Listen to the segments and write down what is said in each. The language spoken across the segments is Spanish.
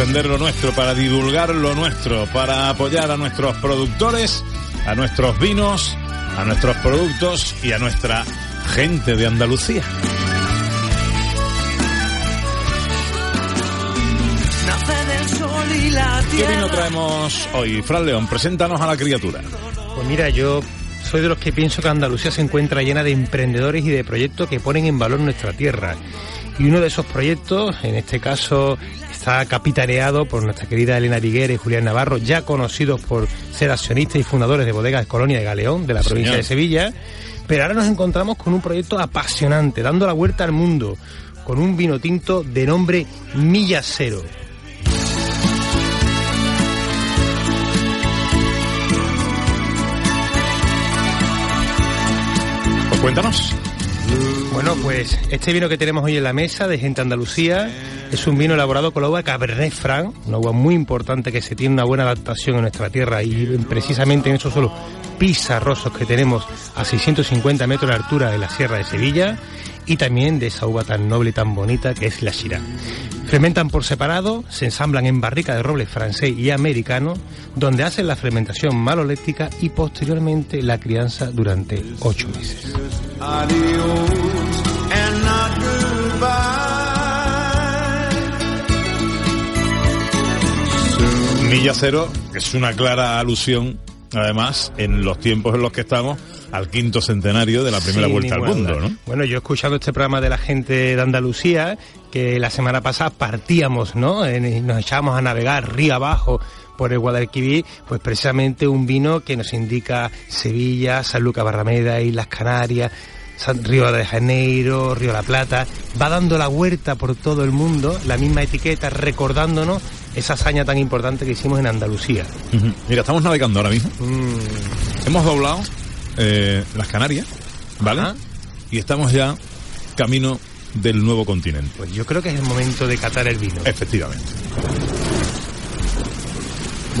Defender lo nuestro, para divulgar lo nuestro, para apoyar a nuestros productores, a nuestros vinos, a nuestros productos y a nuestra gente de Andalucía. ¿Qué vino traemos hoy? Fran León, preséntanos a la criatura. Pues mira, yo soy de los que pienso que Andalucía se encuentra llena de emprendedores y de proyectos que ponen en valor nuestra tierra. Y uno de esos proyectos, en este caso, está capitaneado por nuestra querida Elena Viguera y Julián Navarro, ya conocidos por ser accionistas y fundadores de Bodegas Colonia de Galeón, de la provincia de Sevilla. Pero ahora nos encontramos con un proyecto apasionante, dando la vuelta al mundo, con un vino tinto de nombre Milla Cero. Pues cuéntanos. Bueno, pues este vino que tenemos hoy en la mesa de Gente Andalucía es un vino elaborado con la uva Cabernet Franc, una uva muy importante que se tiene una buena adaptación en nuestra tierra y precisamente en esos suelos pizarrosos que tenemos a 650 metros de altura de la Sierra de Sevilla y también de esa uva tan noble y tan bonita que es la Shiraz. Fermentan por separado, se ensamblan en barrica de roble francés y americano, donde hacen la fermentación maloléctica y posteriormente la crianza durante ocho meses. Milla Cero es una clara alusión, además, en los tiempos en los que estamos, al quinto centenario de la primera vuelta al mundo. ¿no? Bueno, yo he escuchado este programa de la gente de Andalucía, que la semana pasada partíamos, ¿no? En- nos echábamos a navegar río abajo por el Guadalquivir, pues precisamente un vino que nos indica Sevilla, San Lucas Barrameda, Islas Canarias, Río de Janeiro, Río de la Plata, va dando la huerta por todo el mundo, la misma etiqueta, recordándonos esa hazaña tan importante que hicimos en Andalucía. Mira, estamos navegando ahora mismo. Mm, Hemos doblado eh, las Canarias, ¿vale? Ajá. Y estamos ya camino del nuevo continente. pues yo creo que es el momento de catar el vino. Efectivamente.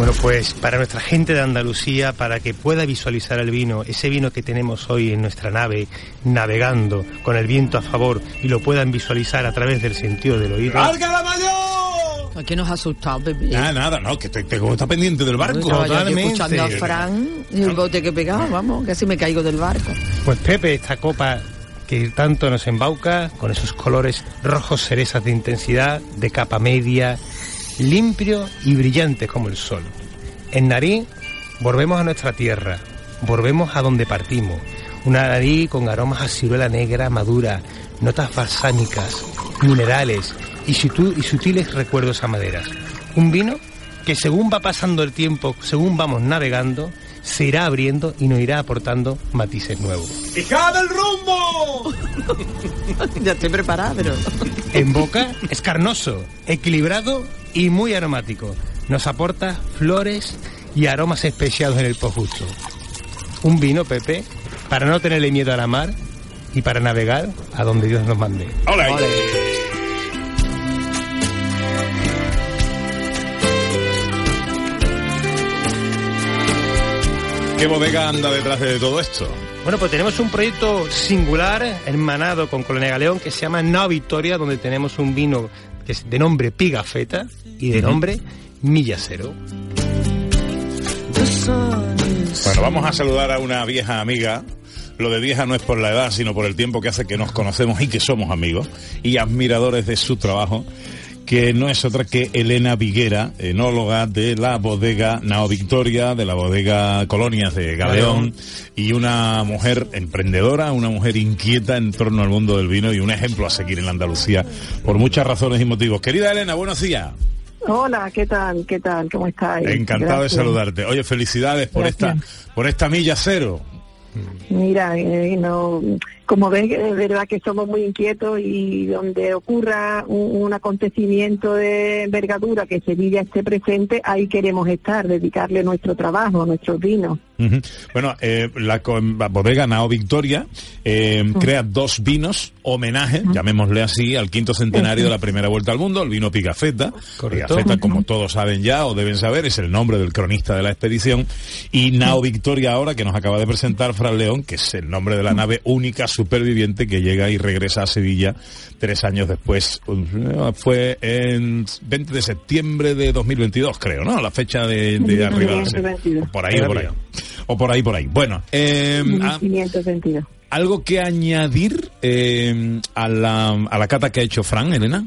Bueno, pues para nuestra gente de Andalucía, para que pueda visualizar el vino, ese vino que tenemos hoy en nuestra nave, navegando con el viento a favor y lo puedan visualizar a través del sentido del oído. ¡Larga la mayor! ¿A qué nos ha asustado, Pepe? Nada, nada, no, que te, te- como está pendiente del barco. Yo totalmente. escuchando a Fran y el bote que pegaba, vamos, casi me caigo del barco. Pues Pepe, esta copa que tanto nos embauca, con esos colores rojos cerezas de intensidad, de capa media, limpio y brillante como el sol. En nariz, volvemos a nuestra tierra, volvemos a donde partimos. Una nariz con aromas a ciruela negra madura, notas balsámicas, minerales y, sutiles recuerdos a maderas. Un vino que según va pasando el tiempo, según vamos navegando, se irá abriendo y nos irá aportando matices nuevos. ¡Fijad el rumbo! ya estoy preparada, pero... En boca es carnoso, equilibrado y muy aromático. Nos aporta flores y aromas especiados en el justo. Un vino, Pepe, para no tenerle miedo a la mar y para navegar a donde Dios nos mande. ¡Hola! ¿Qué bodega anda detrás de todo esto? Bueno, pues tenemos un proyecto singular, hermanado con Colonia Galeón, que se llama Nova Victoria, donde tenemos un vino es de nombre Pigafetta y de nombre Milla Cero. Bueno, vamos a saludar a una vieja amiga. Lo de vieja no es por la edad, sino por el tiempo que hace que nos conocemos y que somos amigos y admiradores de su trabajo, que no es otra que Elena Viguera, enóloga de la bodega Nao Victoria, de la bodega Colonias de Galeón, y una mujer emprendedora, una mujer inquieta en torno al mundo del vino y un ejemplo a seguir en la Andalucía por muchas razones y motivos. Querida Elena, buenos días. Hola, ¿qué tal? ¿Qué tal? ¿Cómo estáis? Encantado Gracias. de saludarte. Oye, felicidades por Gracias. esta por esta milla cero. Mira, eh, no, como ves, es verdad que somos muy inquietos y donde ocurra un, un, acontecimiento de envergadura que Sevilla esté presente, ahí queremos estar, dedicarle nuestro trabajo, nuestros vinos. Uh -huh. Bueno, eh, la, la, bodega Nao Victoria eh, uh -huh. crea dos vinos homenaje, uh -huh. llamémosle así, al quinto centenario de la primera vuelta al mundo, el vino Pigafetta. Correcto. Pigafetta, como todos saben ya o deben saber, es el nombre del cronista de la expedición. Y Nao Victoria ahora, que nos acaba de presentar Fran León, que es el nombre de la nave única superviviente que llega y regresa a Sevilla tres años después. Fue en 20 de septiembre de 2022, creo, ¿no? La fecha de, de arriba. Por ahí, por ahí. O por ahí, por ahí. Bueno, eh, 1522. ¿algo que añadir eh, a, la, a la cata que ha hecho Fran, Elena?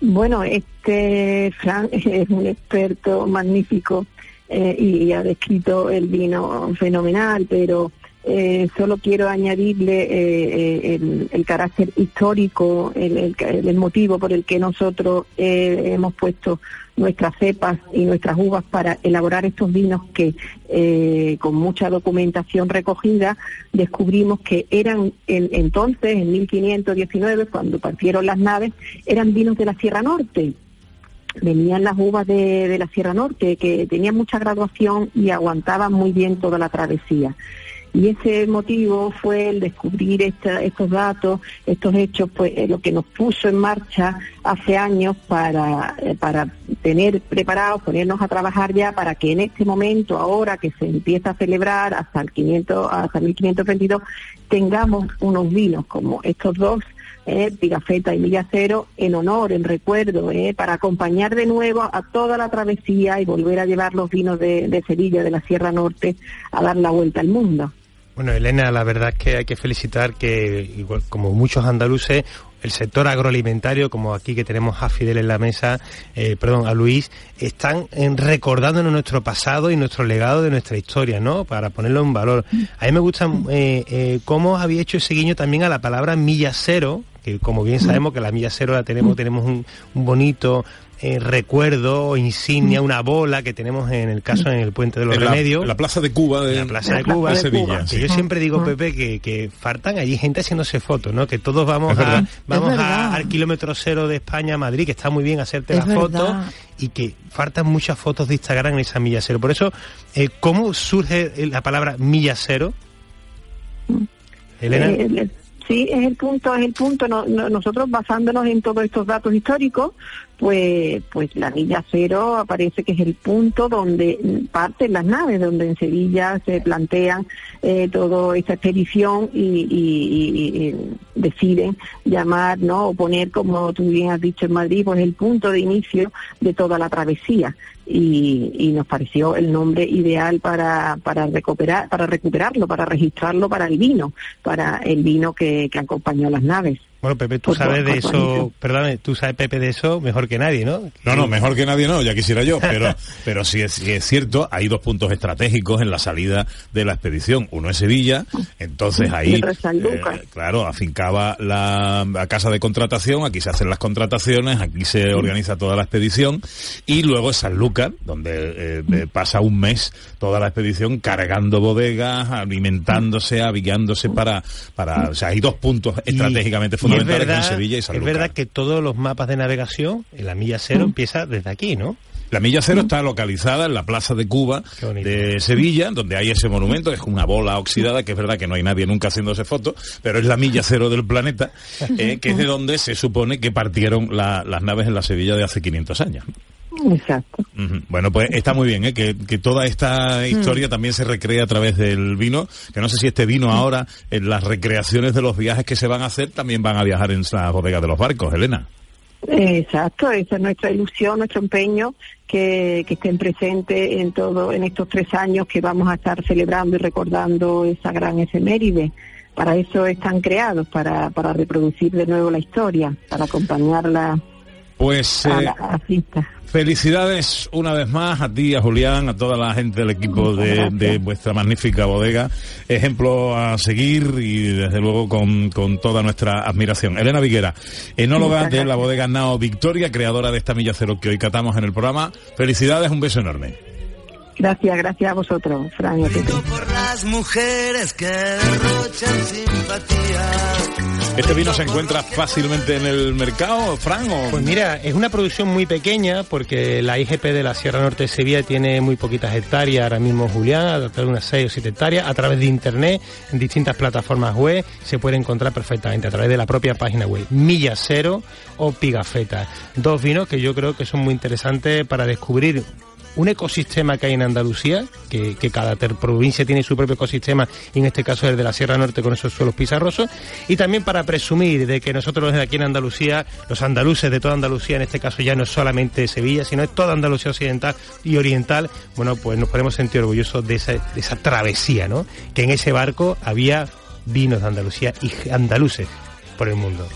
Bueno, este Fran es un experto magnífico eh, y ha descrito el vino fenomenal, pero eh, solo quiero añadirle eh, el, el, carácter histórico, el, motivo por el que nosotros eh, hemos puesto nuestras cepas y nuestras uvas para elaborar estos vinos que eh, con mucha documentación recogida descubrimos que eran en, entonces, en 1519, cuando partieron las naves, eran vinos de la Sierra Norte venían las uvas de, de, la Sierra Norte que tenían mucha graduación y aguantaban muy bien toda la travesía. Y ese motivo fue el descubrir esta, estos datos, estos hechos, pues lo que nos puso en marcha hace años para, eh, para tener preparados, ponernos a trabajar ya para que en este momento, ahora que se empieza a celebrar hasta el 500, hasta 1522, tengamos unos vinos como estos dos eh, Pigafetta y Villacero en honor, en recuerdo, eh, para acompañar de nuevo a toda la travesía y volver a llevar los vinos de Sevilla, de la Sierra Norte, a dar la vuelta al mundo. Bueno, Elena, la verdad es que hay que felicitar que, igual como muchos andaluces, el sector agroalimentario, como aquí que tenemos a Fidel en la mesa, eh, perdón, a Luis, están recordándonos nuestro pasado y nuestro legado de nuestra historia, ¿no? Para ponerlo en valor. A mí me gusta eh, eh, cómo había hecho ese guiño también a la palabra milla cero, que como bien sabemos que la milla cero la tenemos, tenemos un, un bonito eh, recuerdo, insignia, una bola que tenemos en el caso en el Puente de los en Remedios. La, la Plaza de Cuba de, la Plaza de Cuba, de Sevilla. Cuba, sí. Yo siempre digo, Pepe, que, que faltan allí gente haciéndose fotos, ¿no? Que todos vamos, a, vamos a, al kilómetro cero de España a Madrid, que está muy bien hacerte es las fotos y que faltan muchas fotos de Instagram en esa milla cero. Por eso, eh, ¿cómo surge la palabra milla cero? Elena. Eh, sí, es el punto, es el punto. No, no, nosotros basándonos en todos estos datos históricos, pues, pues la milla cero aparece que es el punto donde parten las naves, donde en Sevilla se plantean eh, toda esta expedición y, y, deciden llamar, ¿no? O poner, como tú bien has dicho en Madrid, pues el punto de inicio de toda la travesía. Y, y, nos pareció el nombre ideal para, para recuperar, para recuperarlo, para registrarlo para el vino, para el vino que, que acompañó las naves. Bueno, Pepe, tú sabes de eso, perdón, tú sabes, Pepe, de eso mejor que nadie, ¿no? No, no, mejor que nadie no, ya quisiera yo, pero, pero sí es, sí es cierto, hay dos puntos estratégicos en la salida de la expedición. Uno es Sevilla, entonces ahí, eh, claro, afincaba la, la, casa de contratación, aquí se hacen las contrataciones, aquí se organiza toda la expedición, y luego es Sanlúcar, donde eh, pasa un mes toda la expedición cargando bodegas, alimentándose, avillándose para, para, o sea, hay dos puntos estratégicamente fundamentales es verdad, en Sevilla y San Es verdad que todos los mapas de navegación, en la milla cero, mm. empieza desde aquí, ¿no? La milla cero mm. está localizada en la Plaza de Cuba de Sevilla, donde hay ese monumento, es una bola oxidada, que es verdad que no hay nadie nunca haciéndose fotos, pero es la milla cero del planeta, eh, que es de donde se supone que partieron la, las naves en la Sevilla de hace 500 años. Exacto. Uh -huh. Bueno, pues está muy bien, ¿eh? que, que toda esta historia mm. también se recrea a través del vino, que no sé si este vino mm. ahora, en las recreaciones de los viajes que se van a hacer, también van a viajar en las bodegas de los barcos, Elena. Exacto, esa es nuestra ilusión, nuestro empeño, que, que, estén presentes en todo, en estos tres años que vamos a estar celebrando y recordando esa gran efeméride. Para eso están creados, para, para reproducir de nuevo la historia, para acompañarla pues, la Felicidades una vez más a ti, a Julián, a toda la gente del equipo de, de, vuestra magnífica bodega. Ejemplo a seguir y desde luego con, con toda nuestra admiración. Elena Viguera, enóloga de la bodega Nao Victoria, creadora de esta milla cero que hoy catamos en el programa. Felicidades, un beso enorme. Gracias, gracias a vosotros, Fran y a las mujeres que derrochan simpatía. ¿Este vino se encuentra fácilmente en el mercado, Fran? O... Pues mira, es una producción muy pequeña porque la IGP de la Sierra Norte de Sevilla tiene muy poquitas hectáreas, ahora mismo Julián, a través de unas 6 o 7 hectáreas, a través de internet, en distintas plataformas web, se puede encontrar perfectamente a través de la propia página web, Milla Cero o Pigafetta. Dos vinos que yo creo que son muy interesantes para descubrir un ecosistema que hay en Andalucía, que, cada provincia tiene su propio ecosistema, y en este caso el de la Sierra Norte con esos suelos pizarrosos, y también para presumir de que nosotros aquí en Andalucía, los andaluces de toda Andalucía, en este caso ya no es solamente Sevilla, sino es toda Andalucía occidental y oriental, bueno, pues nos podemos sentir orgullosos de esa, de esa travesía, ¿no? Que en ese barco había vinos de Andalucía y andaluces por el mundo.